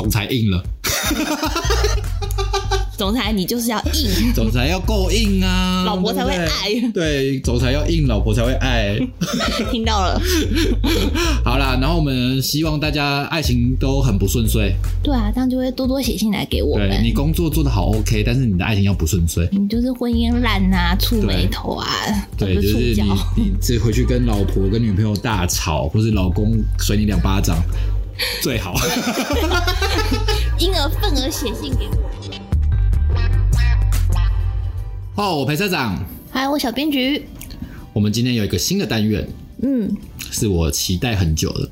总裁硬了，总裁你就是要硬，总裁要够硬啊，老婆才会对不对爱对，总裁要硬，老婆才会爱。听到了？好啦，然后我们希望大家爱情都很不顺遂。对啊，这样就会多多写信来给我们对。你工作做的好 OK，但是你的爱情要不顺遂。你就是婚姻烂啊，触眉头啊，都对，就是你，你这回去跟老婆、跟女朋友大吵，或是老公甩你两巴掌，最好。因而份而写信给我。哦，我裴社长，还有我小编局，我们今天有一个新的单元，嗯，是我期待很久的，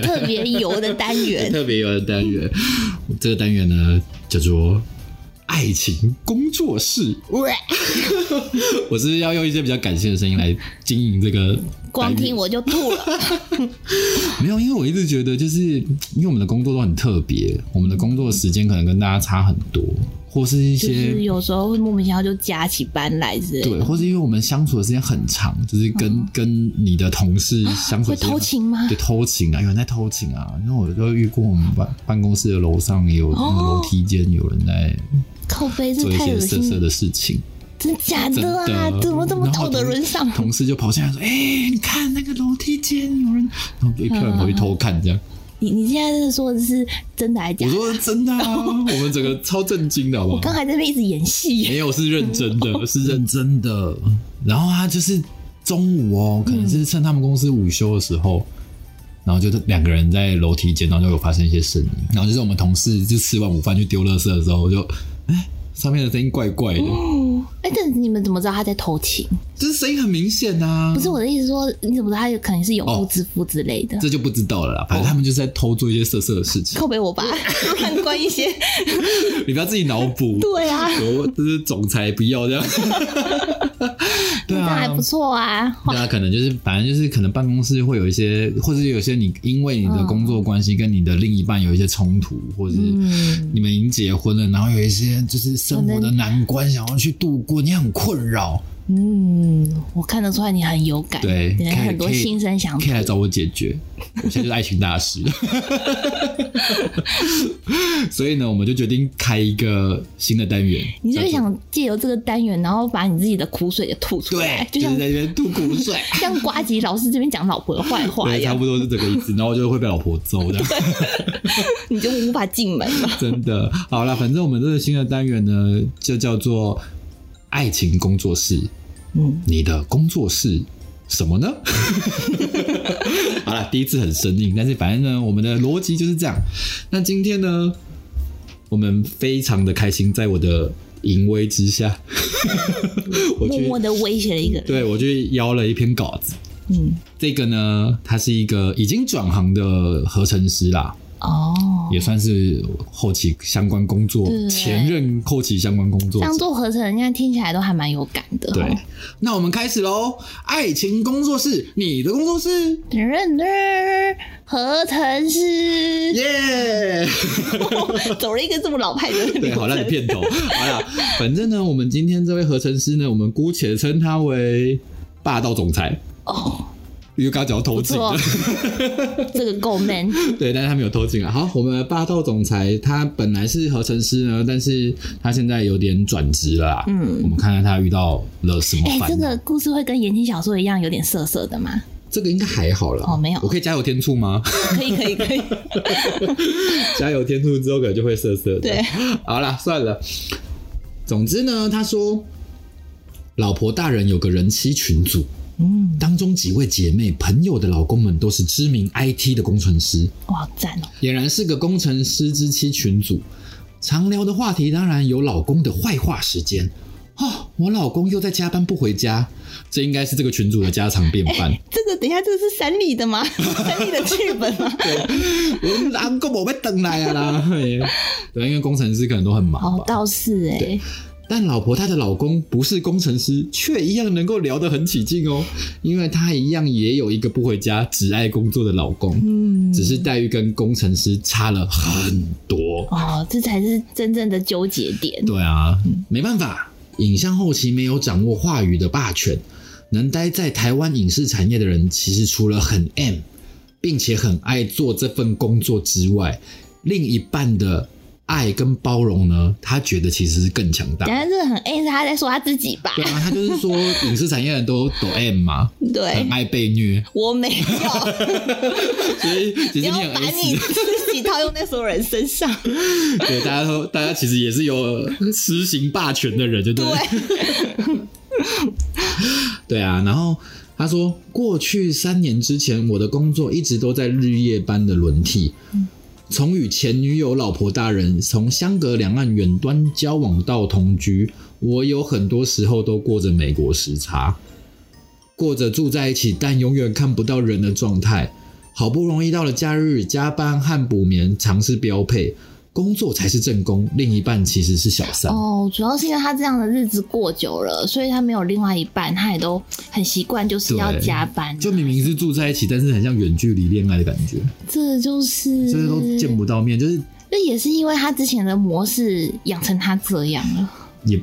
特别油的单元，特别油的单元。这个单元呢，叫做爱情工作室。喂 我是要用一些比较感性的声音来经营这个。光听我就吐了。没有，因为我一直觉得，就是因为我们的工作都很特别，我们的工作时间可能跟大家差很多，或是一就些是有时候会莫名其妙就加起班来之类对，或是因为我们相处的时间很长，就是跟、跟你的同事相处会的时间偷情吗对，？偷情啊，有人在偷情啊。因为我就遇过我们办办公室的楼上也有那个楼梯间有人在靠背这做一些色色的事情，真假的啊？的。怎么这么道德沦丧？同事就跑进来说：“哎、你看那个楼梯间有人。”然后一票人跑去偷看，这样。你你现在是说的是真的还是假我的？说真的啊，我们整个超震惊的，好不好？我刚才在那边一直演戏，没有，是认真的，是认真的。然后他就是中午哦，可能是趁他们公司午休的时候，然后就是两个人在楼梯间，然后就有发生一些声音。然后就是我们同事就吃完午饭去丢垃圾的时候，我就哎，上面的声音怪怪的，哎，但是你们怎么知道他在偷情？就是声音很明显啊。不是我的意思说，你怎么知道他有可能是有哦夫之夫之类的？这就不知道了啦。反正他们就是在偷做一些色色的事情，靠北我吧，乱关一些。你不要自己脑补。对啊，我这是总裁不要这样。对啊，那还不错啊。对啊，可能就是反正就是可能办公室会有一些，或者是有些你因为你的工作关系跟你的另一半有一些冲突，或者是嗯你们已经结婚了，然后有一些就是生活的难关想要去度过，你很困扰，嗯，我看得出来你很有感，对，你可以很多心声想吐可以。来找我解决。我现在就是爱情大师，所以呢，我们就决定开一个新的单元。你是不是想借由这个单元，然后把你自己的苦水也吐出来对，，就像就是在那边吐苦水。像瓜吉老师这边讲老婆的坏话对，差不，多是这个意思，然后就会被老婆揍这样。你就无法进门了。真的，好了，反正我们这个新的单元呢，就叫做爱情工作室。嗯，你的工作室什么呢？好了，第一次很生硬，但是反正呢，我们的逻辑就是这样。那今天呢，我们非常的开心，在我的淫威之下，我默默的威胁了一个人。对我就邀了一篇稿子。嗯，这个呢，他是一个已经转行的合成师啦，哦，也算是后期相关工作前任后期相关工作者。这样做合成，人家听起来都还蛮有感的。对。哦，那我们开始喽！爱情工作室，你的工作室，噔噔噔合成师。耶、走了一个这么老派的对，好烂的片头。好了，反正呢，我们今天这位合成师呢，我们姑且称他为霸道总裁，哦，因为刚偷情 这个够 man。对，但是他没有偷情啊。好，我们的霸道总裁他本来是合成师呢，但是他现在有点转职了啦。嗯我们看看他遇到了什么哎、烦恼。这个故事会跟言情小说一样有点涩涩的吗？这个应该还好了。哦没有我可以加油添醋吗？可以，可以，可以。加油添醋之后可能就会涩涩的。对，好啦，算了。总之呢，他说，老婆大人有个人妻群组，嗯，当中几位姐妹朋友的老公们都是知名 IT 的工程师，哇，好赞哦！俨然是个工程师之妻群组。常聊的话题当然有老公的坏话时间。哦，我老公又在加班不回家，这应该是这个群主的家常便饭。这个等一下，这个是三立的吗？三立的剧本吗？我老公我被等来啊啦，嘿对，因为工程师可能都很忙哦，。倒是哎，但老婆她的老公不是工程师，却一样能够聊得很起劲哦，因为她一样也有一个不回家只爱工作的老公，嗯，只是待遇跟工程师差了很多。哦，这才是真正的纠结点。对啊，没办法，影像后期没有掌握话语的霸权，能待在台湾影视产业的人，其实除了很 M，并且很爱做这份工作之外，另一半的爱跟包容呢，他觉得其实是更强大等。下这个很 A 是他在说他自己吧？对啊，他就是说 影视产业人都抖 M 嘛，很对，爱被虐，我没有，所以其你要把你。自己套用在所有人身上。对，大家都大家其实也是有施行霸权的人，就对了。对，对啊，然后他说，过去三年之前，我的工作一直都在日夜班的轮替，从与前女友、老婆大人从相隔两岸远端交往到同居，我有很多时候都过着美国时差，过着住在一起但永远看不到人的状态。好不容易到了假日，加班和补眠常是标配，工作才是正宫，另一半其实是小三。哦，主要是因为他这样的日子过久了，所以他没有另外一半，他也都很习惯，就是要加班。就明明是住在一起，但是很像远距离恋爱的感觉，这就是这都见不到面，就是那也是因为他之前的模式养成他这样了。也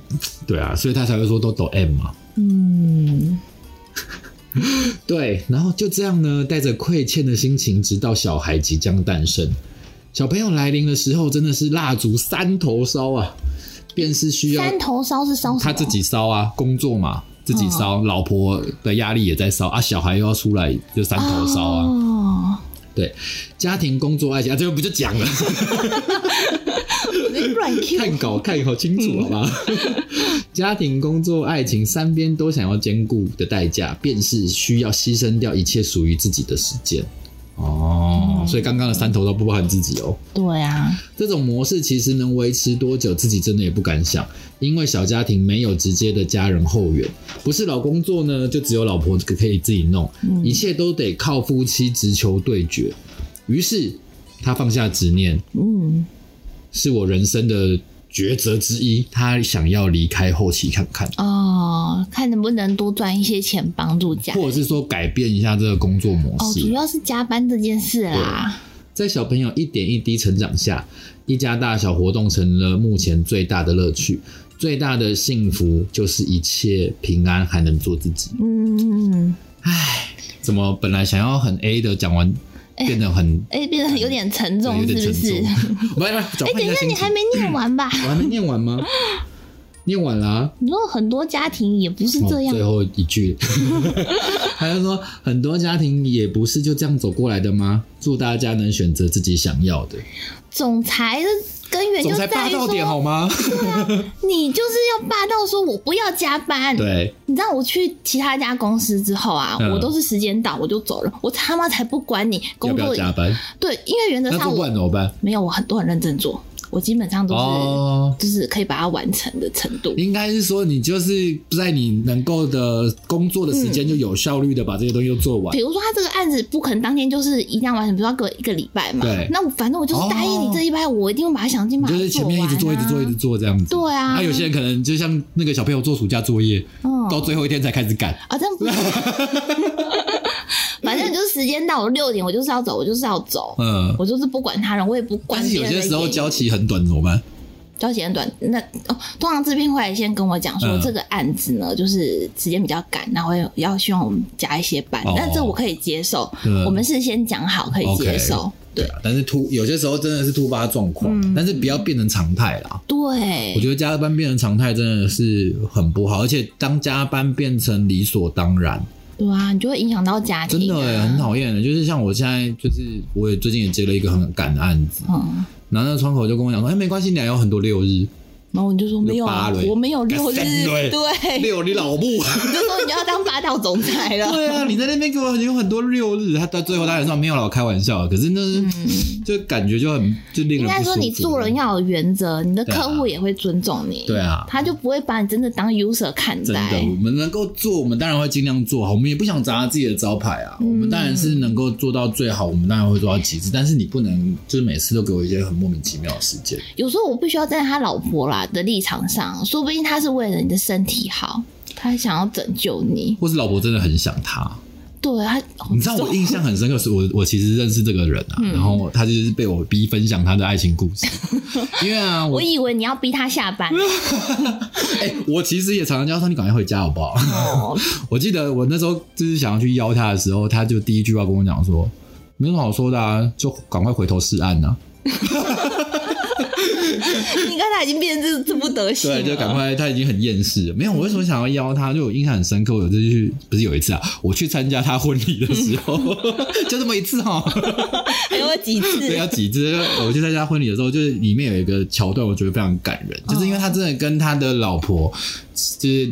对啊，所以他才会说都抖 M 嘛。嗯，对，然后就这样呢，带着亏欠的心情，直到小孩即将诞生。小朋友来临的时候，真的是蜡烛三头烧啊！便是需要三头烧是烧？他自己烧啊，工作嘛，自己烧，老婆的压力也在烧啊，小孩又要出来，就三头烧啊。哦，对，家庭、工作、爱情，啊，这个不就讲了？看稿看好清楚，好吧？家庭、工作、爱情三边都想要兼顾的代价，便是需要牺牲掉一切属于自己的时间。哦，所以刚刚的三头都不包含自己哦。对啊，这种模式其实能维持多久，自己真的也不敢想，因为小家庭没有直接的家人后援，不是老公做呢，就只有老婆可以自己弄，一切都得靠夫妻直球对决。于是他放下执念，嗯，是我人生的抉择之一。他想要离开后期看看，哦，看能不能多赚一些钱帮助家。或者是说改变一下这个工作模哦，式。主要是加班这件事啦。在小朋友一点一滴成长下，一家大小活动成了目前最大的乐趣。最大的幸福就是一切平安，还能做自己。嗯，唉怎么本来想要很 A 的讲完，变得很、哎、变得有点沉重，有是不点沉重是？？不是不是，转哎、等一下。你还没念完吧？我还没念完吗？念完了、啊。你说很多家庭也不是这样哦、最，后一句，他就说很多家庭也不是就这样走过来的吗？祝大家能选择自己想要的。总裁的根源就在于霸道点好说，吗？你就是要霸道，说我不要加班。对，你知道我去其他家公司之后啊，嗯我都是时间到我就走了，我他妈才不管你工作不要加班？对，因为原则上我完怎么办？没有，我很多很认真做，我基本上都是、哦，就是可以把它完成的程度。应该是说你就是在你能够的工作的时间，就有效率的把这些东西都做完比。如说，他这个案子不可能当天就是一定要完成，比如说要给我一个礼拜嘛。对那我反正我就是答应你这一拜，我一定会把它想尽你办法就是前面一直做，一直做，一直做做这样子。对啊那有些人可能就像那个小朋友做暑假作业，到最后一天才开始赶。啊，这样不行。反正就是时间到，我六点我就是要走，我就是要走，嗯，我就是不管他人，我也不管但是。有些时候交期很短怎么办？交期很短，那哦，通常制片会来先跟我讲说，嗯这个案子呢，就是时间比较赶，然后要希望我们加一些班，哦那这我可以接受。嗯我们事先讲好，可以接受。对啊，但是突有些时候真的是突发状况，嗯但是不要变成常态啦。对，我觉得加班变成常态真的是很不好，而且当加班变成理所当然，对啊，你就会影响到家庭、啊，真的耶很讨厌的。就是像我现在，就是我也最近也接了一个很赶的案子，嗯，然后那个窗口就跟我讲说：“哎，没关系，你还有很多六日，然后你就说没有啊八，我没有六日，对，六你老母。”你就说你就要当霸道总裁 了。对啊，你在那边给我有很多六日，他到最后当然说没有了，我开玩笑。可是那、就感觉就很就令人应该说你做人要有原则，你的客户也会尊重你，对啊他就不会把你真的当 user 看真的，我。们能够做，我们当然会尽量做好。我们也不想砸自己的招牌啊。我们当然是能够做到最好，我们当然会做到极致。但是你不能就是每次都给我一些很莫名其妙的时间。有时候我必须要站在他老婆啦的立场上，说不定他是为了你的身体好，他想要拯救你。或是老婆真的很想他，对他，你知道我印象很深刻，是我我其实认识这个人啊，嗯然后他就是被我逼分享他的爱情故事，因为啊，我我以为你要逼他下班 哎、我其实也常常叫他说你赶快回家好不好？哦，我记得我那时候就是想要去邀他的时候，他就第一句话跟我讲说：“没什么好说的啊，就赶快回头是岸呐、你看他已经变成这这副德行了，对，就赶快，他已经很厌世了。没有，我为什么想要邀他？就我印象很深刻，我有次去，不是有一次啊，我去参加他婚礼的时候，就这么一次哈、还有几次？对，要几次？我去参加婚礼的时候，就是里面有一个桥段，我觉得非常感人，就是因为他真的跟他的老婆，就是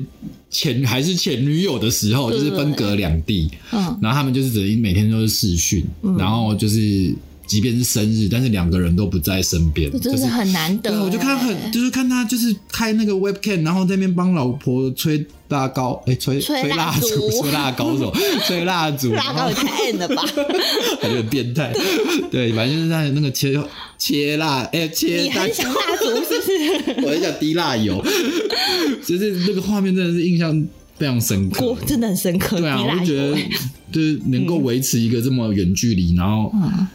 前还是前女友的时候，就是分隔两地，嗯，然后他们就是只能每天都是视讯，然后就是即便是生日，但是两个人都不在身边，这真就是是很难得欸。对，我就看很，就是看他就是开那个 webcam，然后在那边帮老婆吹大高，哎、吹吹蜡蜡烛，吹蜡高手？吹蜡烛，蜡高也太 N 了吧？感觉很变态。对，反正就是在那个切切蜡，哎、切大你很想蜡烛是不是？我很想滴蜡油，就是那个画面真的是印象非常深刻。真的很深刻。对啊，我就觉得就是能够维持一个这么远距离，然后嗯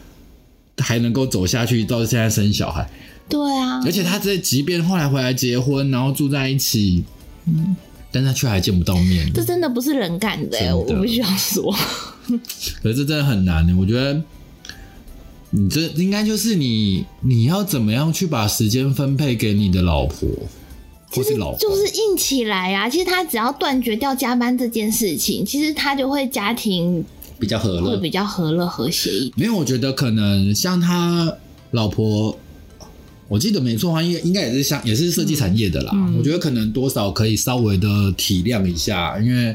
还能够走下去，到现在生小孩，对啊，而且他这即便后来回来结婚，然后住在一起，嗯，但他却还见不到面，这真的不是人干的、欸，的我必须要说。可是这真的很难的。我觉得你这应该就是你你要怎么样去把时间分配给你的老婆或是老公，就是硬起来啊！其实他只要断绝掉加班这件事情，其实他就会家庭比较和乐。会比较和乐和谐一点。没有，我觉得可能像他老婆。我记得没错的话，应该应该也是像也是设计产业的啦。嗯我觉得可能多少可以稍微的体谅一下，因为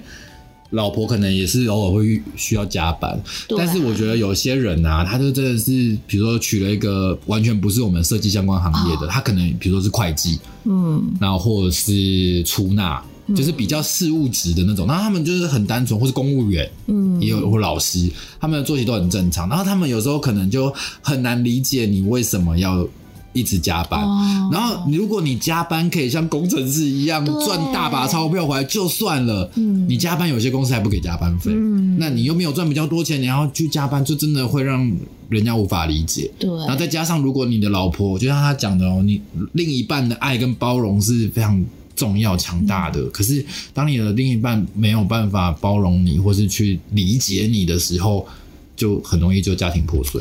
老婆可能也是偶尔会需要加班。啊但是我觉得有些人啊，他就真的是，比如说娶了一个完全不是我们设计相关行业的，他可能比如说是会计，嗯，然后或者是出纳，就是比较事务职的那种。然后他们就是很单纯，或是公务员，嗯也有或老师，他们的作息都很正常。然后他们有时候可能就很难理解你为什么要一直加班。哦然后如果你加班可以像工程师一样赚大把钞票回来就算了，嗯你加班有些公司还不给加班费，嗯那你又没有赚比较多钱，你要去加班，就真的会让人家无法理解。对，然后再加上，如果你的老婆，就像他讲的哦，你另一半的爱跟包容是非常重要、强大的。可是，当你的另一半没有办法包容你，或是去理解你的时候，就很容易就家庭破碎。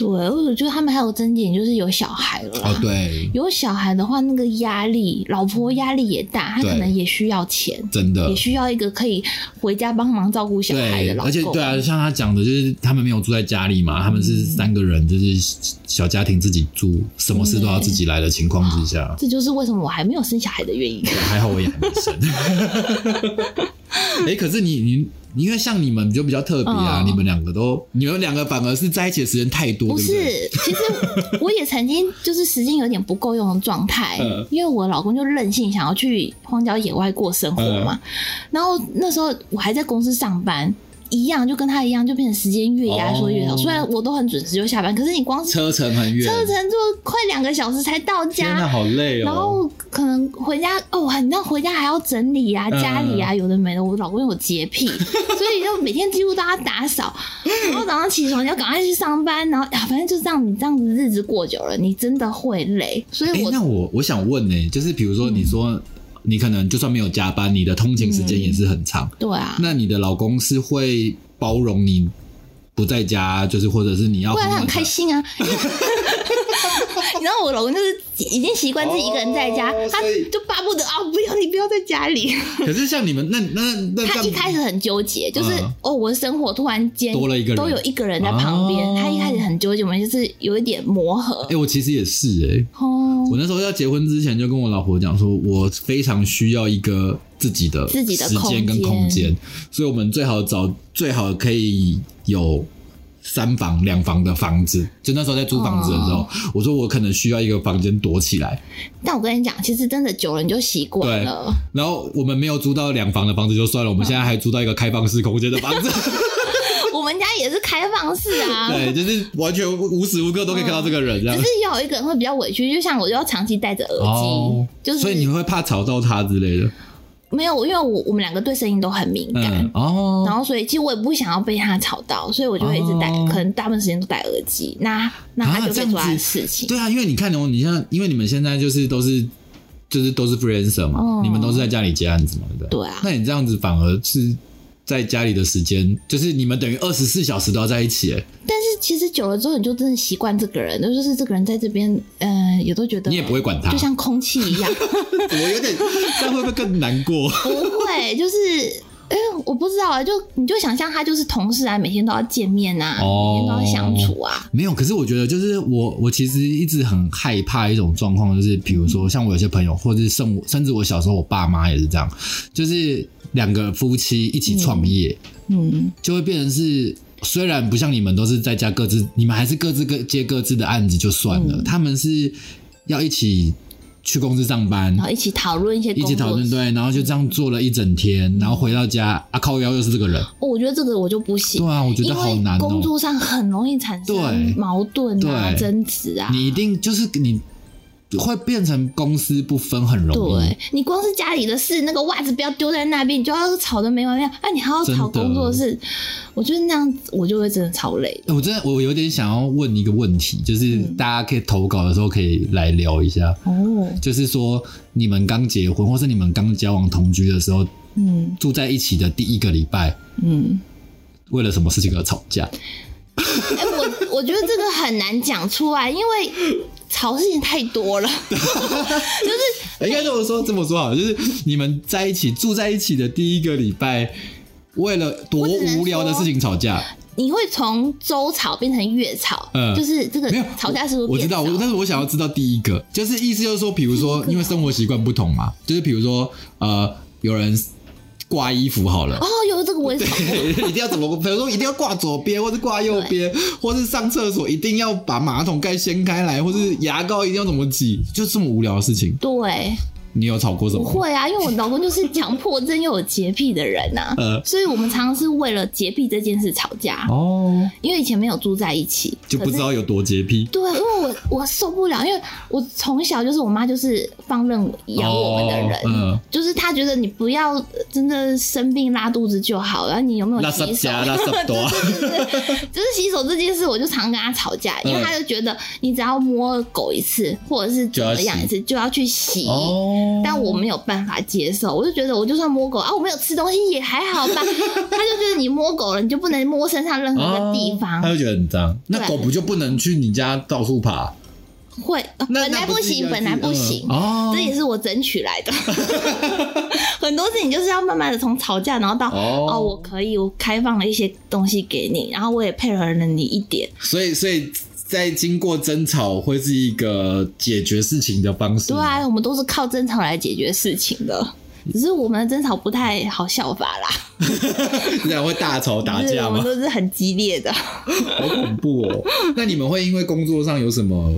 对，我觉得他们还有增点就是有小孩了啦哦，对，有小孩的话，那个压力，老婆压力也大，她可能也需要钱，真的也。需要一个可以回家帮忙照顾小孩对的，老公。而且对啊，像他讲的，就是他们没有住在家里嘛，他们是三个人，就是小家庭自己住，什么事都要自己来的情况之下，这就是为什么我还没有生小孩的原因。还好我也还没生。哎、可是你你因为像你们就比较特别啊，嗯你们两个都你们两个反而是在一起的时间太多，不对不对？是，其实我也曾经就是时间有点不够用的状态嗯，因为我老公就任性想要去荒郊野外过生活嘛，嗯然后那时候我还在公司上班。一样就跟他一样，就变成时间越压缩越少。哦虽然我都很准时就下班，可是你光是车程很远，车程就快两个小时才到天哪，家，好累哦。然后可能回家哦，你知道回家还要整理啊，嗯家里啊有的没的。我老公有洁癖，所以就每天几乎都要打扫。然后早上起床你要赶快去上班，然后啊，反正就这样，你这样子日子过久了，你真的会累。所以哎、我那我我想问呢、就是比如说你说、你可能就算没有加班，你的通勤时间也是很长，对啊，那你的老公是会包容你不在家，就是或者是你要不然他很开心啊。你知道我老公就是已经习惯自己一个人在家，他就巴不得啊，不要你不要在家里。可是像你们那那那他一开始很纠结，就是、嗯哦，我的生活突然间多了一个人都有一个人在旁边，哦他一开始很纠结，我们就是有一点磨合哎、。我其实也是哎、哦，我那时候要结婚之前就跟我老婆讲说，我非常需要一个自己的自己的时间跟空空间，所以我们最好找最好可以有三房两房的房子。就那时候在租房子的时候，哦我说我可能需要一个房间躲起来，但我跟你讲，其实真的久了你就习惯了。然后我们没有租到两房的房子就算了，我们现在还租到一个开放式空间的房子，我们家也是开放式啊，对，就是完全无时无刻都可以看到这个人，只。是要有一个人会比较委屈，就像我就要长期戴着耳机，哦，就是所以你会怕吵到他之类的，没有，因为我我们两个对声音都很敏感。嗯，哦，然后，所以其实我也不想要被他吵到，所以我就会一直戴，哦可能大部分时间都戴耳机。那那他就做他的子事情。对啊，因为你看哦，你像因为你们现在就是都是就是都是 freelancer 嘛，哦你们都是在家里接案子嘛，对不对？对啊那你这样子反而是在家里的时间，就是你们等于二十四小时都要在一起，哎，但是其实久了之后，你就真的习惯这个人，就是这个人在这边，呃，也都觉得你也不会管他就像空气一样，我有点这样会不会更难过？不会，就是。哎，我不知道啊，就你就想象他就是同事啊，每天都要见面啊，哦每天都要相处啊。没有，可是我觉得就是我，我其实一直很害怕一种状况，就是比如说像我有些朋友，或者是甚我甚至我小时候我爸妈也是这样，就是两个夫妻一起创业，嗯，就会变成是。虽然不像你们都是在家各自，你们还是各自各接各自的案子就算了，嗯他们是要一起去公司上班。然，后一起讨论一些一起讨论对，然后就这样做了一整天，然后回到家啊靠腰又是这个人，哦我觉得这个我就不行。对啊，我觉得好难哦、工作上很容易产生对矛盾啊、对。争执啊。你一定就是你会变成公私不分，很容易对。你光是家里的事，那个袜子不要丢在那边，你就要吵得没完没了。啊，你还要吵工作室，我觉得那样我就会真的超累。我真的我有点想要问一个问题，就是嗯大家可以投稿的时候可以来聊一下，哦，就是说你们刚结婚或是你们刚交往同居的时候，嗯住在一起的第一个礼拜，嗯，为了什么事情而吵架？哎、我我觉得这个很难讲出来，因为吵事情太多了，就是应该这么说，这么说好了，就是你们在一起住在一起的第一个礼拜，为了多无聊的事情吵架。你会从周吵变成月吵，嗯就是这个没有吵架是不是我知道，但是我想要知道第一个，就是意思就是说，比如说，因为生活习惯不同嘛，就是比如说，呃，有人挂衣服好了。哦，有这个我也吵过，一定要怎么？比如说，一定要挂左边，或是挂右边，或是上厕所一定要把马桶盖掀开来，或是牙膏一定要怎么挤，就这么无聊的事情，对，你有吵过什么？不会啊，因为我老公就是强迫症又有洁癖的人呐、呃所以我们常常是为了洁癖这件事吵架，哦，因为以前没有住在一起，就不知道有多洁癖。对，因为我我受不了，因为我从小就是我妈就是放任养我们的人，哦嗯就是她觉得你不要真的生病拉肚子就好，然后你有没有洗手？拉手多，就是洗手这件事，我就常跟她吵架，因为嗯她就觉得你只要摸狗一次，或者是怎么样一次，就要去洗。哦但我没有办法接受，我就觉得我就算摸狗啊，我没有吃东西也还好吧。他就觉得你摸狗了，你就不能摸身上任何一个地方，他就觉得很脏。那狗不就不能去你家到处爬？会、本来不行，本来不行。嗯哦这也是我争取来的。很多事情就是要慢慢的从吵架，然后到哦哦我可以，我开放了一些东西给你，然后我也配合了你一点。所以，所以在经过争吵会是一个解决事情的方式。对啊，我们都是靠争吵来解决事情的。只是我们的争吵不太好效法啦，这样会大吵打架吗我们？都是很激烈的。好恐怖哦！那你们会因为工作上有什么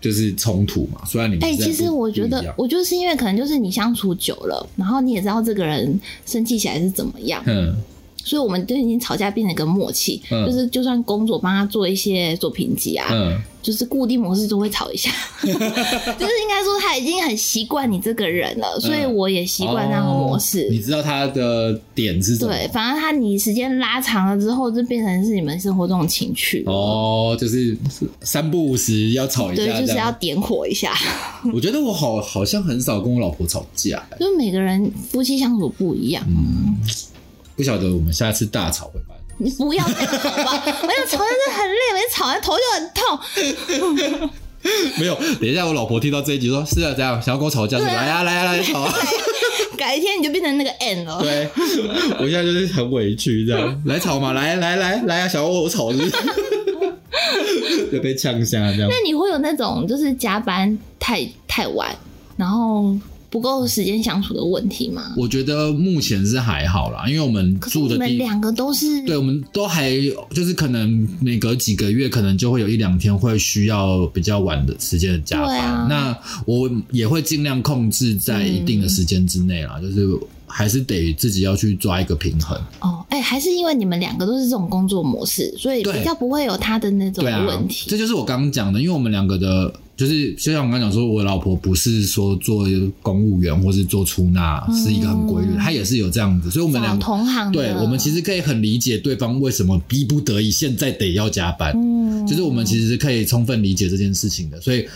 就是冲突吗？虽然你们哎、其实我觉得我就是因为可能就是你相处久了，然后你也知道这个人生气起来是怎么样，嗯，所以我们都已经吵架变成一个默契，嗯就是就算工作帮他做一些作品集啊，嗯，就是固定模式都会吵一下，就是应该说他已经很习惯你这个人了，所以我也习惯那个模式。你知道他的点是什么？对，反正他你时间拉长了之后，就变成是你们生活中的情趣。哦，就是三不五时要吵一对，下，就是要。点火一下。我觉得我好好像很少跟我老婆吵架，就是每个人夫妻相处不一样，不晓得我们下次大吵会发生。你不要这样好吧？我要吵真的很累，每次吵完头就很痛。没有，等一下我老婆听到这一集说：“是啊，这样想要跟我吵架是吧？来呀、来呀、来吵啊！”改天你就变成那个 N 了。对，我现在就是很委屈，这样来吵嘛，来来来来啊，想要我吵是不是？就被呛下这样那。你会有那种就是加班太太晚，然后不够时间相处的问题吗？我觉得目前是还好啦，因为我们住的地，们两个都是对，我们都还就是可能每隔几个月，可能就会有一两天会需要比较晚的时间的加班。啊那我也会尽量控制在一定的时间之内啦，就是还是得自己要去抓一个平衡。哦，哎、还是因为你们两个都是这种工作模式，所以比较不会有他的那种问，题。这就是我刚刚讲的，因为我们两个的，就是就像我刚刚讲说，我老婆不是说做公务员或是做出纳是一个很规律，她也是有这样子，所以我们找两个。同行，对，我们其实可以很理解对方为什么逼不得已现在得要加班，嗯，就是我们其实是可以充分理解这件事情的，所以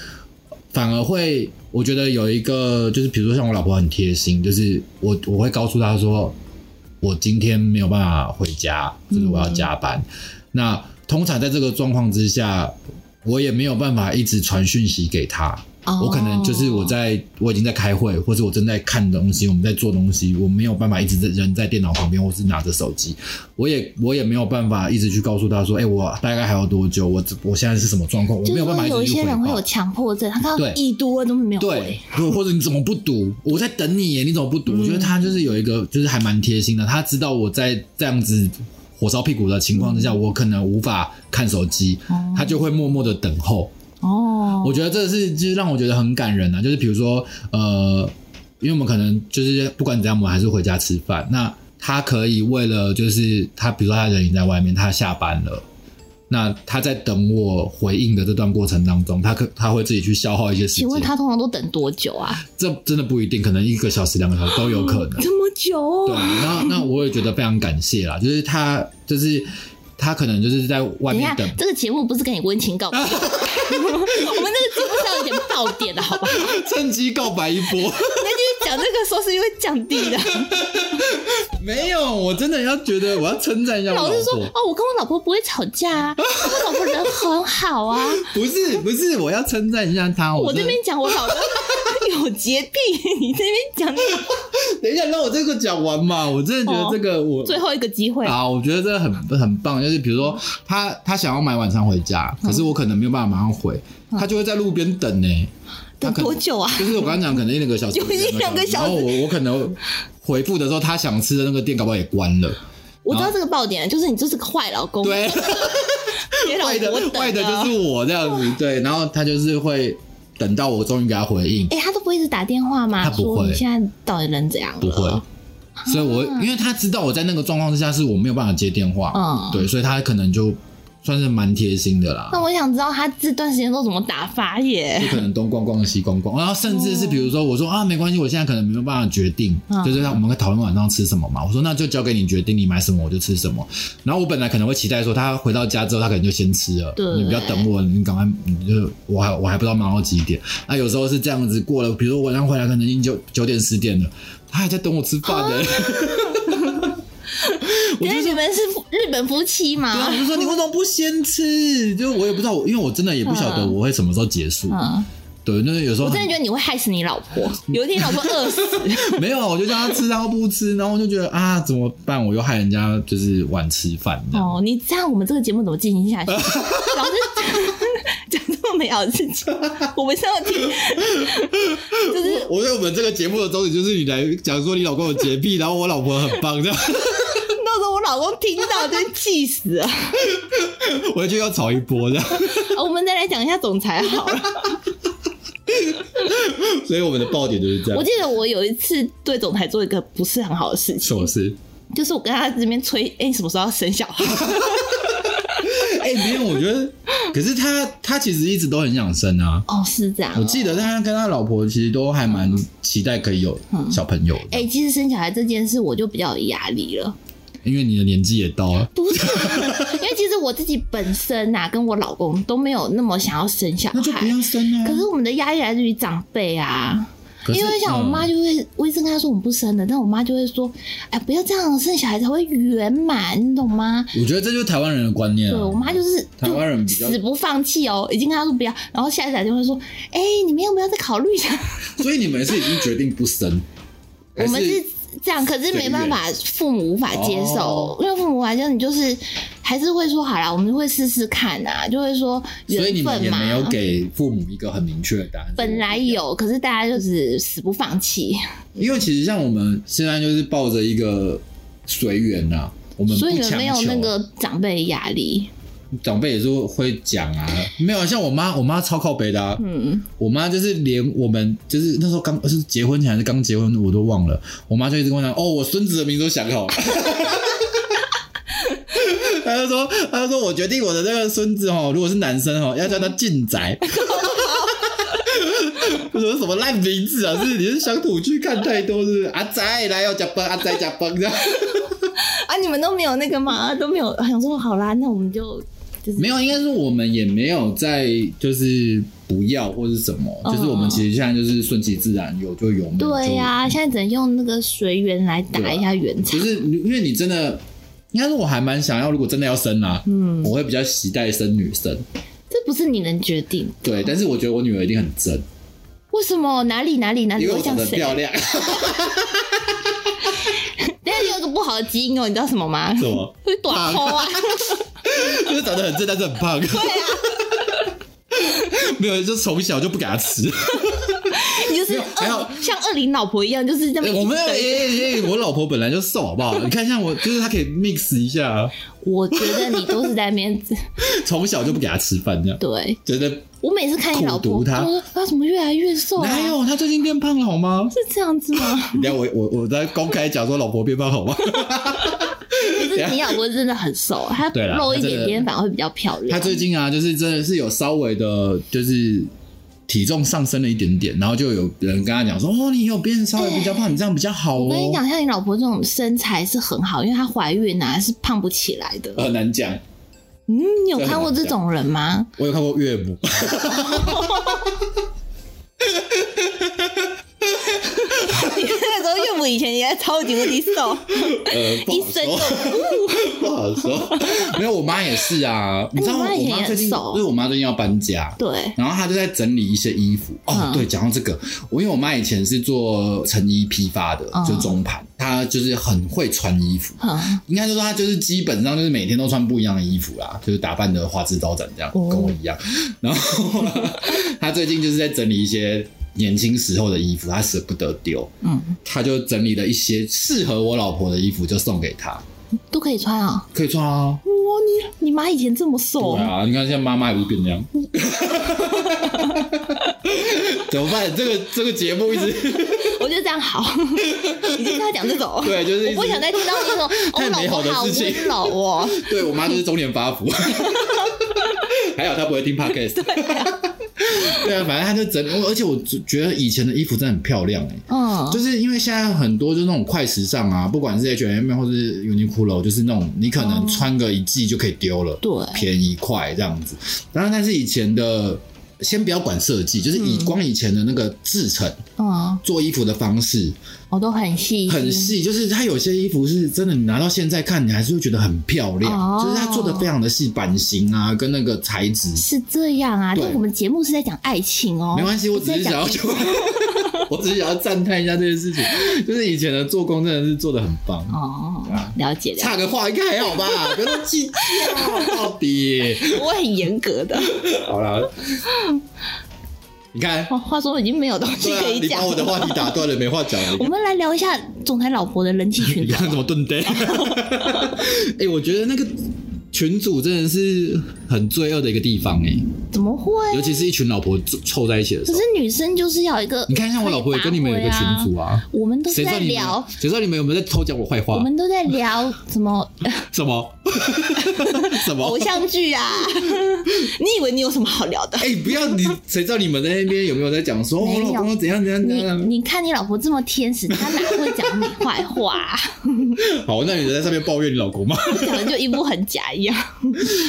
反而会，我觉得有一个就是，比如说像我老婆很贴心，就是我我会告诉她说，我今天没有办法回家，就是我要加班。那通常在这个状况之下，我也没有办法一直传讯息给他。哦我可能就是我在我已经在开会，或者我正在看东西，我们在做东西，我没有办法一直在人在电脑旁边，或是拿着手机，我也我也没有办法一直去告诉他说，哎、我大概还有多久，我我现在是什么状况，我没有办法有一些人会有。强迫症，他看到对已读了都没有对，或者你怎么不读？我在等你耶，你怎么不读？我觉得他就是有一个，就是还蛮贴心的，他知道我在这样子火烧屁股的情况之下，我可能无法看手机，他就会默默的等候。哦，我觉得这是就是让我觉得很感人啊，就是比如说呃，因为我们可能就是不管怎样，我们还是回家吃饭。那他可以为了就是他，比如说他人已经在外面，他下班了。那他在等我回应的这段过程当中，他可他会自己去消耗一些时间。请问他通常都等多久啊？这真的不一定，可能一个小时、两个小时都有可能。这么久对，哦？那那我也觉得非常感谢啦，就是他，就是他可能就是在外面等，，这个节目不是跟你温情告白，我们这个节目是要有点爆点的，好吧？趁机告白一波。讲这个说是因为降低的。没有，我真的要觉得我要称赞一下我老老师说：“。哦，我跟我老婆不会吵架啊，我老婆人很好啊。不是不是，我要称赞一下他。我这边讲我老公有洁癖，你这边讲等一下，让我这个讲完嘛。我真的觉得这个我最后一个机会。啊，我觉得这个很很棒，就是比如说他他想要买晚餐回家，可是我可能没有办法马上回，他就会在路边等呢。他等多久啊？就是我刚刚讲，可能一两个小时，就一两个小时。然后我我可能回复的时候，他想吃的那个店搞不好也关了。我知道这个爆点了，就是你就是个坏老公，对，坏的坏的就是我这样子，对，然后他就是会等到我终于给他回应，哎、他都不会一直打电话吗？他不会。你现在到底人怎样？不会。所以我因为他知道我在那个状况之下是我没有办法接电话，嗯。对，所以他可能就算是蛮贴心的啦。那我想知道他这段时间都怎么打发耶？就可能东逛逛西逛逛，然后甚至是比如说我说啊没关系，我现在可能没有办法决定，嗯就是让我们会讨论晚上吃什么嘛。我说那就交给你决定，你买什么我就吃什么。然后我本来可能会期待说他回到家之后他可能就先吃了，对你不要等我，你赶快，你就我还我还不知道忙到几点。那有时候是这样子过了，比如说晚上回来可能已经九九点十点了，他还在等我吃饭呢、我就说因为你们是夫日本夫妻对啊，嘛我？就说你为什么不先吃？就是我也不知道，我因为我真的也不晓得嗯我会什么时候结束。嗯，对，那有时候我真的觉得你会害死你老婆，有一天老婆饿死。没有，啊我就叫他吃，他不吃，然后我就觉得啊，怎么办？我又害人家就是晚吃饭。哦，你这样我们这个节目怎么进行下去？老师讲这么美好的事情，我们是要听，就是我对我们这个节目的宗旨就是你来讲说你老公有洁癖，然后我老婆很棒，这样到时候我老公听到就会气死啊。我就要炒一波这样。啊我们再来讲一下总裁好了。所以我们的爆点就是这样。我记得我有一次对总裁做一个不是很好的事情什情，么事？就是我跟他这边催，哎、你什么时候要生小孩？哎、没有，我觉得，可是他他其实一直都很想生啊。哦，是这样、我记得他跟他老婆其实都还蛮期待可以有小朋友的，哎、其实生小孩这件事我就比较有压力了，因为你的年纪也到了。不是，因为其实我自己本身呐、跟我老公都没有那么想要生小孩那就不孩，要生啊！可是我们的压力来自于长辈啊。因为像我妈嗯就会，我一直跟她说我们不生了，但我妈就会说，哎，不要这样，生小孩才会圆满，你懂吗？我觉得这就是台湾人的观念对我啊。妈就是台湾人比较死不放弃哦，已经跟她说不要，然后下次打电话说，哎，你们要不要再考虑一下？所以你们是已经决定不生，我们是这样，可是没办法，父母无法接受，哦因为父母无法接受，你就是还是会说好啦，我们会试试看啊，就会说缘所以你们分嘛。也没有给父母一个很明确的答案。本来有，可是大家就是死不放弃，因为其实像我们现在就是抱着一个随缘呐，我们所以你们没有那个长辈压力。长辈也是会讲啊，没有像我妈，我妈超靠北的、啊，嗯，我妈就是连我们就是那时候刚是结婚前还是刚结婚，我都忘了。我妈就一直跟我讲，哦，我孙子的名字都想好了。她就说，她就说我决定我的那个孙子哦，如果是男生哦，要叫他进宅。我说什么烂名字啊？是你是乡土剧看太多，是不是？阿宅来要加班，阿宅加班这样。啊，你们都没有那个吗？都没有想说好啦，那我们就就是没有，应该是我们也没有在就是不要或是什么，嗯就是我们其实现在就是顺其自然，有就有，没有就对呀、现在只能用那个随缘来打一下圆场。就是你因为你真的，应该是我还蛮想要，如果真的要生啊，嗯，我会比较期待生女生，这不是你能决定。对，但是我觉得我女儿一定很真，为什么？哪里哪里哪里因为我长会像谁？得漂亮，但是有一个不好的基因哦，你知道什么吗？什么？会短头啊！就是长得很正，但是很胖，对啊，没有，就从小就不给他吃。你就是二像二零老婆一样，就是这么。欸我们对诶诶，我老婆本来就瘦，好不好？你看像我，就是她可以 mix 一下啊，我觉得你都是在面子 从小就不给她吃饭，这样对。觉得我每次看你老婆，苦读她我说她怎么越来越瘦啊？哪有？她最近变胖了好吗？是这样子吗？等一下我我我在公开讲说老婆变胖好吗？可是你老婆真的很瘦，她露一点点反而会比较漂亮。她最近啊，就是真的是有稍微的，就是体重上升了一点点，然后就有人跟她讲说：“哦，你有变稍微比较胖，你这样比较好哦。”我跟你讲，像你老婆这种身材是很好，因为她怀孕啊是胖不起来的。很难讲。嗯，你有看过这种人吗？我有看过岳母，你 那时候岳母以前也超级无敌瘦，呃，不好说，就不好说。没有，我妈也是啊。你知道，我妈最近，因为我妈最近要搬家，对，然后她就在整理一些衣服。哦，嗯对，讲到这个，我因为我妈以前是做成衣批发的，嗯就中盘，她就是很会穿衣服。嗯，应该就说她就是基本上就是每天都穿不一样的衣服啦，就是打扮的花枝招展这样，哦跟我一样。然后她最近就是在整理一些年轻时候的衣服，他舍不得丢，嗯，他就整理了一些适合我老婆的衣服，就送给她，都可以穿啊。可以穿啊。哇，你你妈以前这么瘦对，啊，你看现在妈妈也不是变那样，怎么办？这个这个节目一直 我觉得这样好。你就跟他讲这种，对就是我不想再听到那种 太美好的事情温柔哦。对我妈就是中年发福，还好她不会听 podcast。对啊，反正他就整，而且我觉得以前的衣服真的很漂亮哎、嗯，就是因为现在很多就是那种快时尚啊，不管是 H&M 或是 Uniqlo，就是那种你可能穿个一季就可以丢了，对。便宜快这样子。然后，但是以前的先不要管设计，就是以光以前的那个制成、嗯，做衣服的方式我都很细，很细，就是它有些衣服是真的，你拿到现在看，你还是会觉得很漂亮，哦就是它做的非常的细，版型啊跟那个材质。是这样啊。对但我们节目是在讲爱情哦，没关系，我只是想要 就，我只是想要赞叹一下这件事情，就是以前的做工真的是做的很棒。哦啊，了解了，差个话应该还好吧，不要计较到底。我很严格的。好了，你看，话话说已经没有东西可以讲你把我的话题打断了，没话讲了。我们来聊一下总裁老婆的人气群 你组。看怎么蹲呆？哎、我觉得那个群主真的是很罪恶的一个地方哎、怎么会？尤其是一群老婆凑凑在一起的时候可是。女生就是要有一个，你看，像我老婆也跟你们有一个群主啊，啊，我们都是谁知道你们在聊，？谁知道你们有没有在偷讲我坏话我？们都在聊什 么什么？什么 偶？像剧啊？你以为你有什么好聊的？哎、不要你，谁知道你们在那边有没有在讲说没有我老公怎样怎样怎你样？你看你老婆这么天使，她哪会讲你坏话、啊？好，那你在上面抱怨你老公吗？讲的就一副很假一样。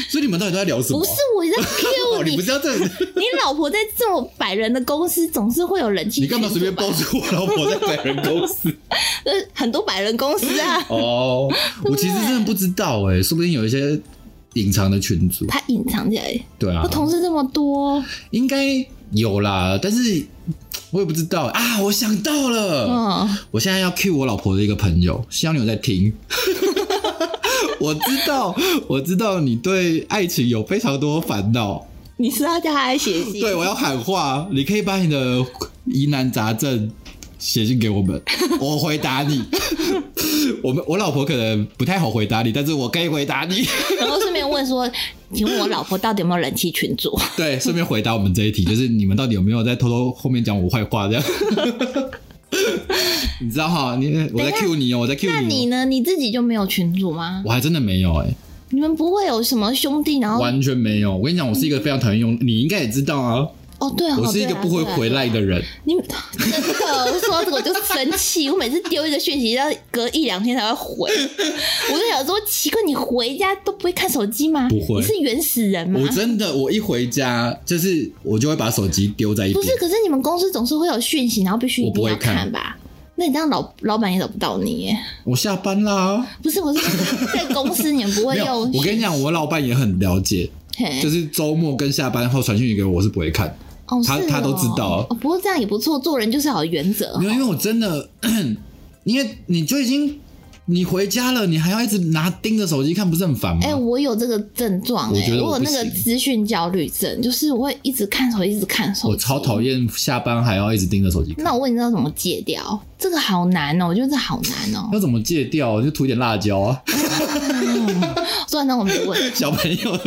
所以你们到底都在聊什么？不是我在 Q 哦，你你，不是要这样？你老婆在这么百人的公司，总是会有人气。你干嘛随便爆？出我老婆在百人公司？呃，很多百人公司啊，哦，我其实真的不知道哎、说不定有一些隐藏的群组。他隐藏起来，对啊我，同事这么多，应该有啦，但是我也不知道啊。我想到了，嗯，我现在要 cue 我老婆的一个朋友，希望你有在听。我知道，我知道你对爱情有非常多烦恼，你是要叫他来写信？对我要喊话，你可以把你的疑难杂症写信给我们，我回答你。我们我老婆可能不太好回答你，但是我可以回答你。然后顺便问说，请问我老婆到底有没有人气群组？对，顺便回答我们这一题，就是你们到底有没有在偷偷后面讲我坏话这样？你知道哈？你我在 Q 你哦，我在 Q 你、哦，那你呢？你自己就没有群主吗？我还真的没有哎、你们不会有什么兄弟，然后完全没有。我跟你讲，我是一个非常讨厌用，你应该也知道啊。哦，对啊，我是一个不会回来。的人。你真的，我说到这个我就生气。我每次丢一个讯息，要隔一两天才会回。我就想说，奇怪，你回家都不会看手机吗？不会你是原始人吗？我真的，我一回家就是我就会把手机丢在一边不是，。可是你们公司总是会有讯息，然后必须一定要我不会看看吧？那你这样老老板也找不到你耶？我下班啦。不是，我是说在公司你们不会 有，用。我跟你讲，我老板也很了解，就是周末跟下班后传讯息给我，我是不会看。哦，是他他都知道哦。不过这样也不错，做人就是要有原则没。有，因为我真的，因为你就已经你回家了，你还要一直拿盯着手机看，不是很烦吗？哎、我有这个症状、哎，我觉得我我有那个资讯焦虑症，就是我会一直看手机，一直看手机。我超讨厌下班还要一直盯着手机看。那我问你，知道怎么戒掉？这个好难哦，我觉得这好难哦。要怎么戒掉？就涂点辣椒啊。虽然那我没问，小朋友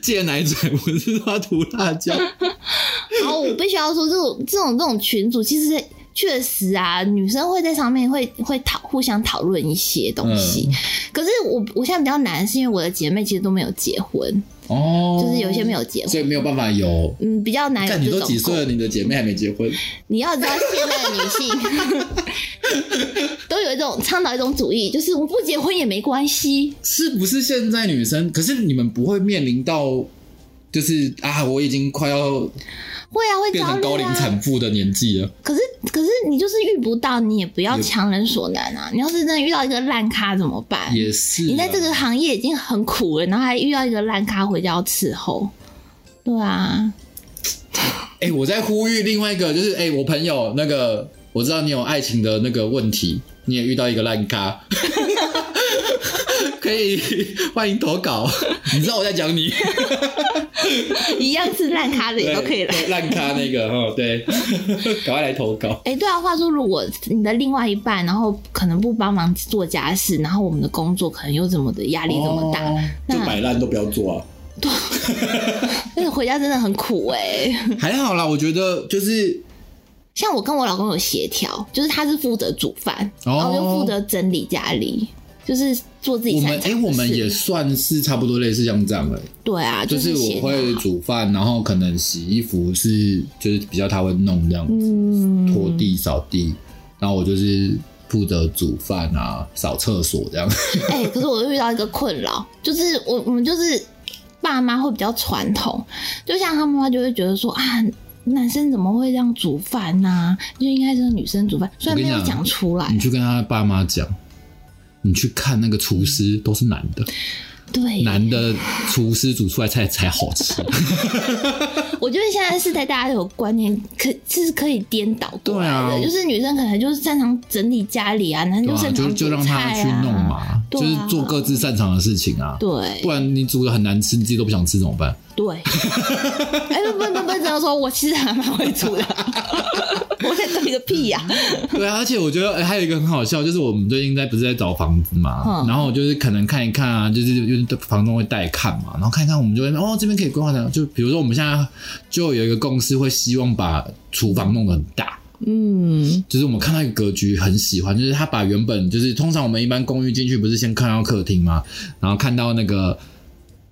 戒奶嘴不是说要涂辣椒？然后我必须要说，这种这种这种群主，其实确实啊，女生会在上面会会讨互相讨论一些东西。嗯可是我我现在比较难，是因为我的姐妹其实都没有结婚，哦，就是有些没有结婚，所以没有办法有。嗯，比较难有看你都几岁了，你的姐妹还没结婚？你要知道，现在的女性 都有一种倡导一种主义，就是我不结婚也没关系。是不是现在女生？可是你们不会面临到，就是啊，我已经快要会啊，会变成高龄。产妇的年纪了。可是，可是你就是遇不到，你也不要强人所难啊！你要是真的遇到一个烂咖怎么办？也是啊，你在这个行业已经很苦了，然后还遇到一个烂咖回家要伺候，对啊，哎、我在呼吁另外一个，就是哎、我朋友那个，我知道你有爱情的那个问题，你也遇到一个烂咖，可以欢迎投稿。你知道我在讲你，一样是烂咖的也都可以来。对烂咖那个哦，对，赶快来投稿。哎、对啊，话说，如果你的另外一半，然后可能不帮忙做家事，然后我们的工作可能又怎么的压力这么大，哦就那摆烂都不要做啊。对那个回家真的很苦哎、还好啦，我觉得就是像我跟我老公有协调，就是他是负责煮饭，哦然后就负责整理家里，就是做自己我们哎。我们也算是差不多类似像这样的、对啊，就是是我会煮饭，然后可能洗衣服是就是比较他会弄这样子，嗯拖地、扫地，然后我就是负责煮饭啊、扫厕所这样。哎、可是我又遇到一个困扰，就是我我们就是爸妈会比较传统，就像他妈妈就会觉得说啊。男生怎么会这样煮饭呢、就应该是女生煮饭，虽然没有讲出来你，去跟他爸妈讲，你去看那个厨师都是男的，对，男的厨师煮出来菜才好吃。我觉得现在是在大家有观念，可是可以颠倒过来。的，对啊。就是女生可能就是擅长整理家里啊，男生对啊，擅长就就让他去弄嘛，就是做各自擅长的事情啊。对不然你煮的很难吃，你自己都不想吃怎么办？对，哎、不不不不，这样说，我其实还蛮会煮的，我在等一个屁呀、对啊，而且我觉得、哎还有一个很好笑，就是我们最近在不是在找房子嘛，嗯。然后就是可能看一看啊，就是就是房东会带看嘛，然后看一看我们就会哦这边可以规划的，就比如说我们现在就有一个公司会希望把厨房弄得很大，嗯，就是我们看到一个格局很喜欢，就是他把原本就是通常我们一般公寓进去不是先看到客厅吗？然后看到那个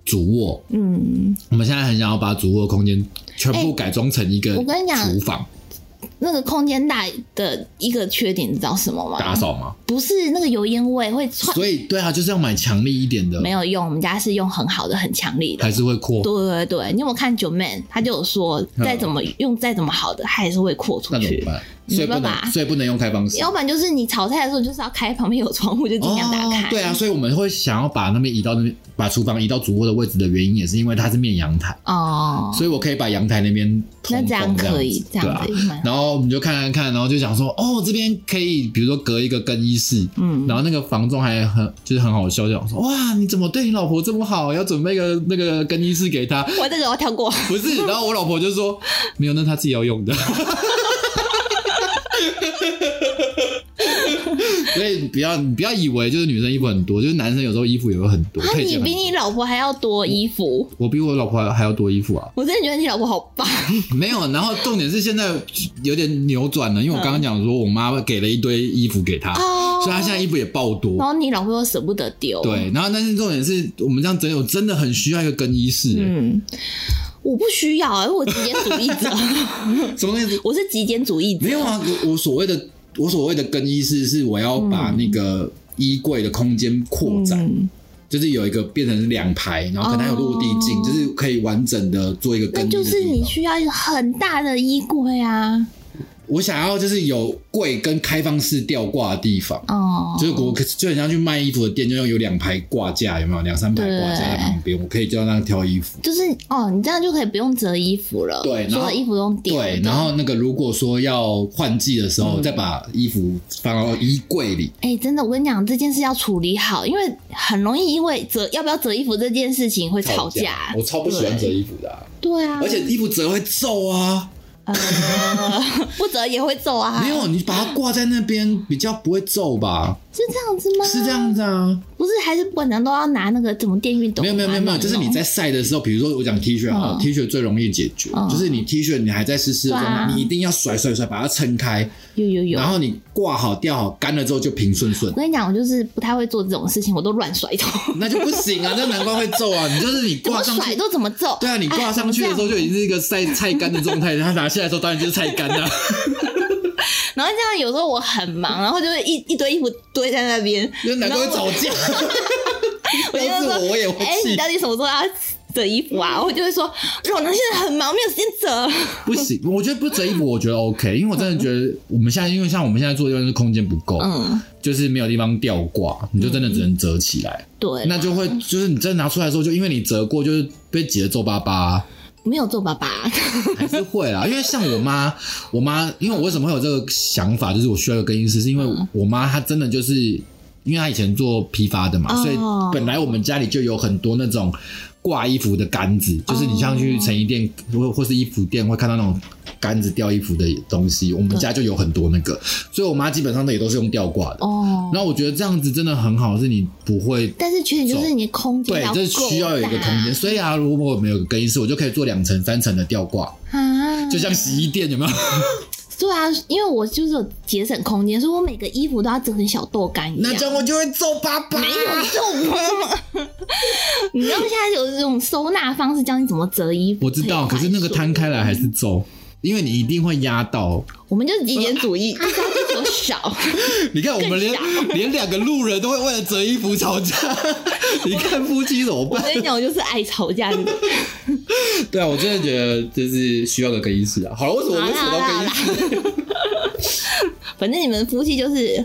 主卧，嗯，我们现在很想要把主卧空间全部改装成一个我跟你讲厨房那个空间大的一个缺点，你知道什么吗？打扫吗，不是那个油烟味会窜，所以对啊，就是要买强力一点的，没有用。我们家是用很好的、很强力的。还是会扩。对对对，你有没有看九妹？他就有说，再怎么用再怎么好的，它还是会扩出去。那怎么办？所以不能，所以不能用开放式。要不然就是你炒菜的时候就是要开，旁边有窗户就尽量打开。哦。对啊，所以我们会想要把那边移到那边，把厨房移到主卧的位置的原因，也是因为它是面阳台，哦，所以我可以把阳台那边通风那这样可以子这样子对啊然后我们就看看看，然后就想说，哦，这边可以，比如说隔一个更衣室，嗯然后那个房仲还很就是很好笑，就讲说，哇，你怎么对你老婆这么好，要准备一个那个更衣室给她？我这个我跳过。不是，然后我老婆就说，没有，那她自己要用的。所以你不要你不要以为就是女生衣服很多，就是男生有时候衣服也会很多，啊，你。比你老婆还要多衣服，我比我老婆还还要多衣服啊，我真的觉得你老婆好棒。没有。然后重点是现在有点扭转了，因为我刚刚讲说我妈给了一堆衣服给她，哦所以她现在衣服也爆多。然后你老婆又舍不得丢。对，然后但是重点是我们这样整理，我真的很需要一个更衣室、欸。嗯，我不需要、啊，我极简主义者，什么意思？我是极简主义者。没有啊，我我所谓的我所谓的更衣室是我要把那个衣柜的空间扩展，嗯，就是有一个变成两排，然后可能还有落地镜，哦就是可以完整的做一个那更衣室就是你。需要一个很大的衣柜啊。我想要就是有柜跟开放式吊挂的地方。哦，就是我就很像去卖衣服的店，就要有两排挂架，有没有两三排挂架在旁边，我可以就那样挑衣服。就是哦，你这样就可以不用折衣服了，对然后所有衣服都用叠。对，然后那个如果说要换季的时候，再把衣服放到衣柜里。哎、真的，我跟你讲，这件事要处理好，因为很容易因为折要不要折衣服这件事情会吵架。我超不喜欢折衣服的啊、对啊，而且衣服折会皱啊。呃，不折也会皱啊。没有，你把它挂在那边比较不会皱吧？是这样子吗？是这样子啊。不是，还是不管怎样都要拿那个怎么电熨斗？没有没有没有没有，就是你在晒的时候，比如说我讲 T 恤啊嗯，T 恤最容易解决，嗯就是你 T 恤你还在湿湿的你一定要甩甩甩把它撑开，有有有。然后你挂好吊好干了之后就平顺顺我，跟你讲，我就是不太会做这种事情，我都乱甩头，那就不行啊，那难怪会皱啊！你就是你挂上去，都怎么皱。对啊，你挂上去的时候哎就已经是一个晒菜干的状态，然后拿下来的时候当然就是菜干啊。然后这样有时候我很忙，然后就是一一堆衣服堆在那边，就难怪会吵架。我就要是说，我我也会哎、气你到底什么时候要折衣服啊？我就会说，我娘现在很忙，没有时间折。不行，我觉得不折衣服，我觉得 OK，因为我真的觉得我们现在，因为像我们现在做的地方是空间不够，嗯，就是没有地方吊挂，你就真的只能折起来，对，那就会就是你真的拿出来的时候，就因为你折过，就是被挤得皱巴巴，没有做爸爸。还是会啦。因为像我妈，我妈，因为我为什么会有这个想法，就是我需要一个更衣室，是因为我妈她真的就是。因为她以前做批发的嘛，哦所以本来我们家里就有很多那种挂衣服的杆子，就是你像去成衣店或或是衣服店会看到那种杆子吊衣服的东西，我们家就有很多那个，所以我妈基本上的也都是用吊挂的。哦，然后我觉得这样子真的很好，是你不会但是缺点就是你的空间对，就是需要有一个空间。所以啊，如果我们有个更衣室，我就可以做两层、三层的吊挂，啊，就像洗衣店有没有？对啊，因为我就是有节省空间，所以我每个衣服都要折成小豆干一样。那这样我就会皱巴巴。没有皱巴巴，你知道现在有这种收纳方式，教你怎么折衣服。我知道，可是那个摊开来还是皱，因为你一定会压到。我们就是极简主义，就是要追求少。你看，我们连连两个路人都会为了折衣服吵架，你看夫妻怎么办？我跟你讲，我就是爱吵架的。对啊，我真的觉得就是需要个更衣室啊。好了，为什么我们扯到更衣室？反正你们夫妻就是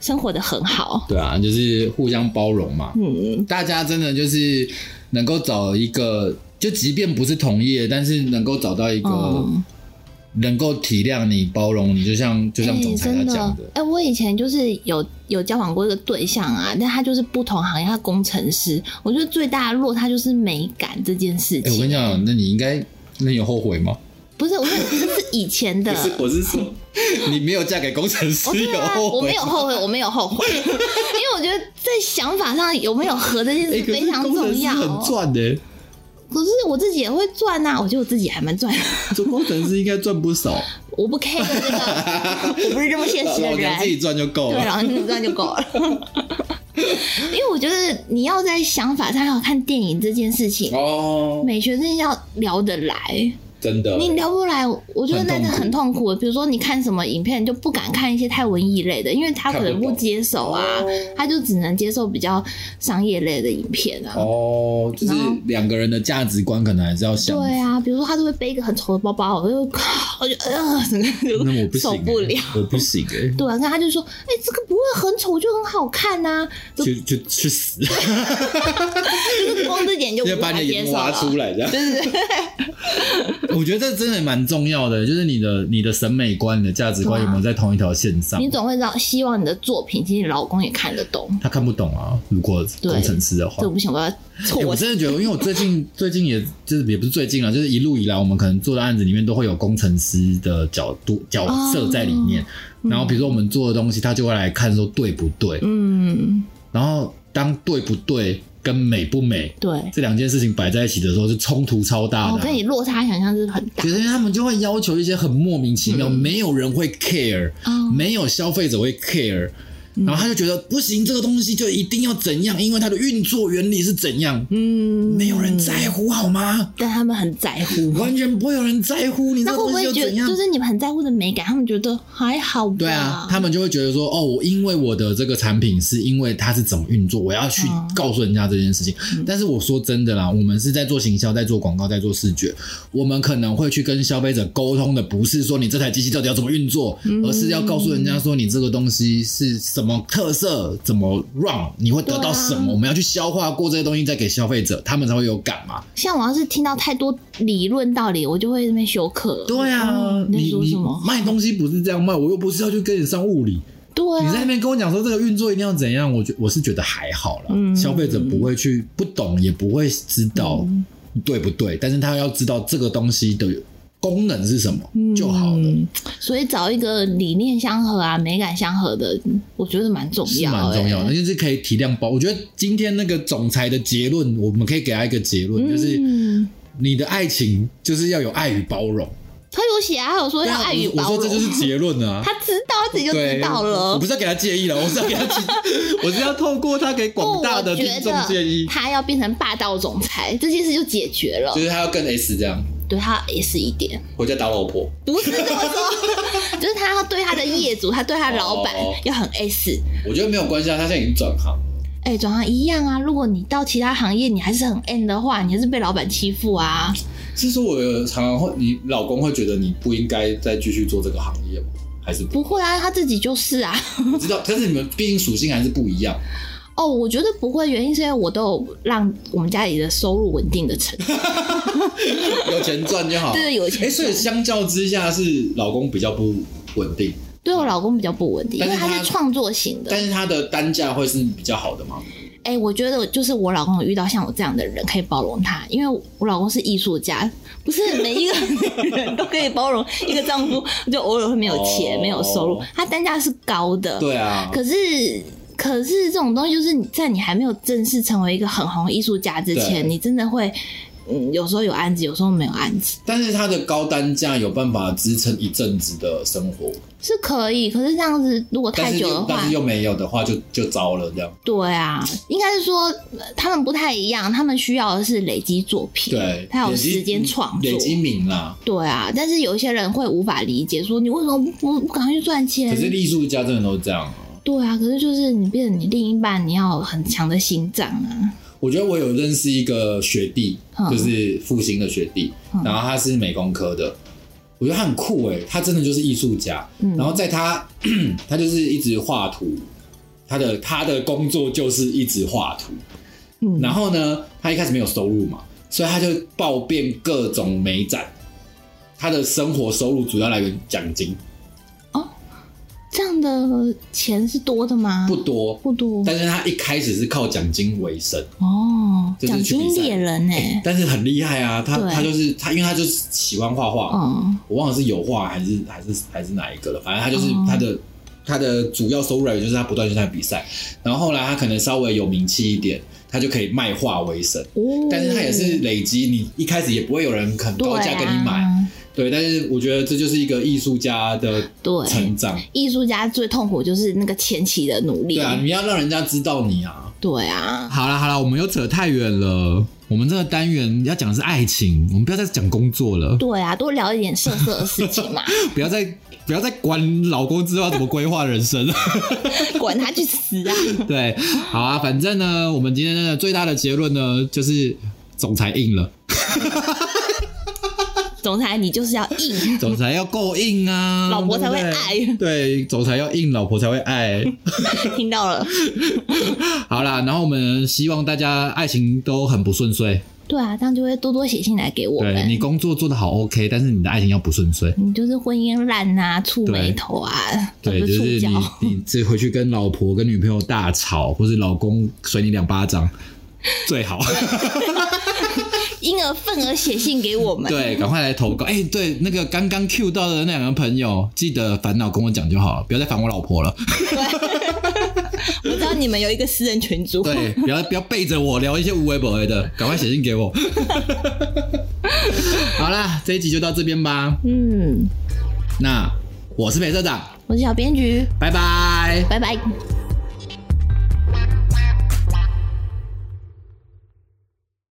生活的很好。对啊，就是互相包容嘛。嗯，大家真的就是能够找一个，就即便不是同业，但是能够找到一个嗯能够体谅你、包容你，就像就像总裁他真讲的，哎、我以前就是有有交往过一个对象啊，但他就是不同行业，他工程师。我觉得最大的落差就是美感这件事哎、情。我跟你讲，那你应该，那你有后悔吗？不是，我说这是以前的。我是说，你没有嫁给工程师，有后悔？我没有后悔，我没有后悔，因为我觉得在想法上有没有合这件事非常重要。很赚的、可是我自己也会赚呐、我觉得我自己还蛮赚的，做工程师应该赚不少，我不 care 这个，我不是这么现实的老娘自己人。赚就够了对，了。然后你赚就够了。因为我觉得你要在想法上，还有看电影这件事情，哦，美学真的要聊得来。真的，你聊不来，我觉得那个很痛苦。比如说，你看什么影片，你就不敢看一些太文艺类的，因为他可能不接受啊他就只能接受比较商业类的影片啊。哦，就是两个人的价值观可能还是要相对啊，比如说他就会背一个很丑的包包，我就 我就呃，整个那我不行、受不了。我不行哎、对啊，那他就说，哎、这个不会很丑，就很好看呐、就就去去死！就是光这点就无 要把你的眼睛挖接受了。出来，这样。对对对，我觉得这真的蛮重要的，就是你的你的审美观、你的价值观有没有在同一条线上你？总会让希望你的作品，其实你老公也看得懂。他看不懂啊，如果对工程师的话这。我不行，我要欸错我真的觉得，因为我最近最近也就是也不是最近了，就是一路以来，我们可能做的案子里面都会有工程师的角度角色在里面。哦然后比如说我们做的东西，他就会来看说对不对。嗯，然后当对不对跟美不美对。这两件事情摆在一起的时候，是冲突超大的啊、我跟你落差想象是很大可。是他们就会要求一些很莫名其妙，没有人会 care，、哦没有消费者会 care。然后他就觉得不行，这个东西就一定要怎样，因为它的运作原理是怎样，嗯，没有人在乎好吗？但他们很在乎。完全不会有人在乎你这那会不个东西会觉得，又怎样就。是你们很在乎的美感，他们觉得还好吧？对啊，他们就会觉得说，哦，我因为我的这个产品是因为它是怎么运作，我要去嗯告诉人家这件事情。但是我说真的啦，我们是在做行销，在做广告，在做视觉，我们可能会去跟消费者沟通的，不是说你这台机器到底要怎么运作，而是要告诉人家说你这个东西是什么特色，怎么 run，你会得到什么，啊我们要去消化过这些东西，再给消费者，他们才会有感嘛。像我要是听到太多理论道理，我就会在那边休克。对啊，嗯你在你你说什么？卖东西不是这样卖，我又不是要去跟你上物理。对你在那啊，边跟我讲说这个运作一定要怎样，我觉我是觉得还好啦。嗯消费者不会去不懂，也不会知道对不对，但是他要知道这个东西的功能是什么就好了，嗯所以找一个理念相合啊、美感相合的，我觉得蛮重是要、蛮重要的，就。是可以体谅包。我觉得今天那个总裁的结论，我们可以给他一个结论，就是嗯，你的爱情就是要有爱与包容。他有写啊，他有说要爱与我包容。说这就是结论啊。他知道，他自己就，知道了。我不是要给他建议了，我是要给他提，我是要透过他给广大的听众建议他要变成霸道总裁，这件事就解决了就。是他要跟 S 这样，对他也是一点，回家打老婆。不是这么说，就是他要对他的业主，他对他的老板哦要很 S。我觉得没有关系啊，他现在已经转行。哎、转行一样啊。如果你到其他行业，你还是很 N 的话，你还是被老板欺负啊。是说我常常会，你老公会觉得你不应该再继续做这个行业吗？还是不不会啊，他自己就是啊。我知道？但是你们毕竟属性还是不一样。哦，我觉得不会，原因是因为我都有让我们家里的收入稳定的成长。有钱赚就好。对有钱哎、所以相较之下是老公比较不稳定，对我老公比较不稳定，因为他他是创作型的。但是他的单价会是比较好的吗？哎、我觉得就是我老公有遇到像我这样的人，可以包容他，因为我老公是艺术家，不是每一个人都可以包容一个丈夫，就偶尔会没有钱、哦没有收入，他单价是高的。对啊，可是，可是这种东西就是你在你还没有正式成为一个很红的艺术家之前，你真的会，嗯，有时候有案子，有时候没有案子，但是他的高单价有办法支撑一阵子的生活，是可以。可是这样子如果太久的话又但是，又没有的话就就糟了这样。对啊，应该是说呃他们不太一样，他们需要的是累积作品，对，他有时间创作累。积名啦。对啊，但是有一些人会无法理解，说你为什么不不赶快去赚钱可？是艺术家真的都是这样啊。对啊，可是就是你变成你另一半，你要有很强的心脏啊。我觉得我有认识一个学弟，嗯就是复兴的学弟，然后他是美工科的，我觉得他很酷诶，他真的就是艺术家。嗯然后在他 他就是一直画图，他的他的工作就是一直画图。嗯然后呢，他一开始没有收入嘛，所以他就报遍各种美展。他的生活收入主要来源奖金，这样的钱是多的吗？不多，不多。但是他一开始是靠奖金为生。哦，就是奖金猎人呢、但是很厉害啊，他他就是他，因为他就是喜欢画画，嗯，我忘了是油画还是还是还是哪一个了，反正他就是哦他的、他的主要收入来源就是他不断去参加比赛，然后后来他可能稍微有名气一点，他就可以卖画为生，哦，但是他也是累积，你一开始也不会有人肯高价跟你买，啊对，但是我觉得这就是一个艺术家的对成长，艺术家最痛苦就是那个前期的努力。对啊，你要让人家知道你啊。对啊，好了好了，我们又扯太远了。我们这个单元要讲的是爱情，我们不要再讲工作了，对啊，多聊一点色色的事情嘛，不要再不要再管老公之后要怎么规划人生。管他去死啊！对，好啊，反正呢，我们今天的最大的结论呢，就是总裁硬了，总裁，你就是要硬，总裁要够硬啊，老婆才会对对爱对，总裁要硬，老婆才会爱。听到了？好啦，然后我们希望大家爱情都很不顺遂。对啊，这样就会多多写信来给我对们。你工作做的好 OK，但是你的爱情要不顺遂。你就是婚姻烂啊，触眉头啊，对，不就是你，你这回去跟老婆、跟女朋友大吵，或是老公甩你两巴掌，最好。因而份额写信给我们。对，赶快来投稿。哎、对，那个刚刚 Q 到的那两个朋友，记得烦恼跟我讲就好了，不要再烦我老婆了。我知道你们有一个私人群组。对，不要不要背着我聊一些无为不为的，赶快写信给我。好啦，这一集就到这边吧。嗯，那我是裴社长，我是小编局，拜拜。拜拜。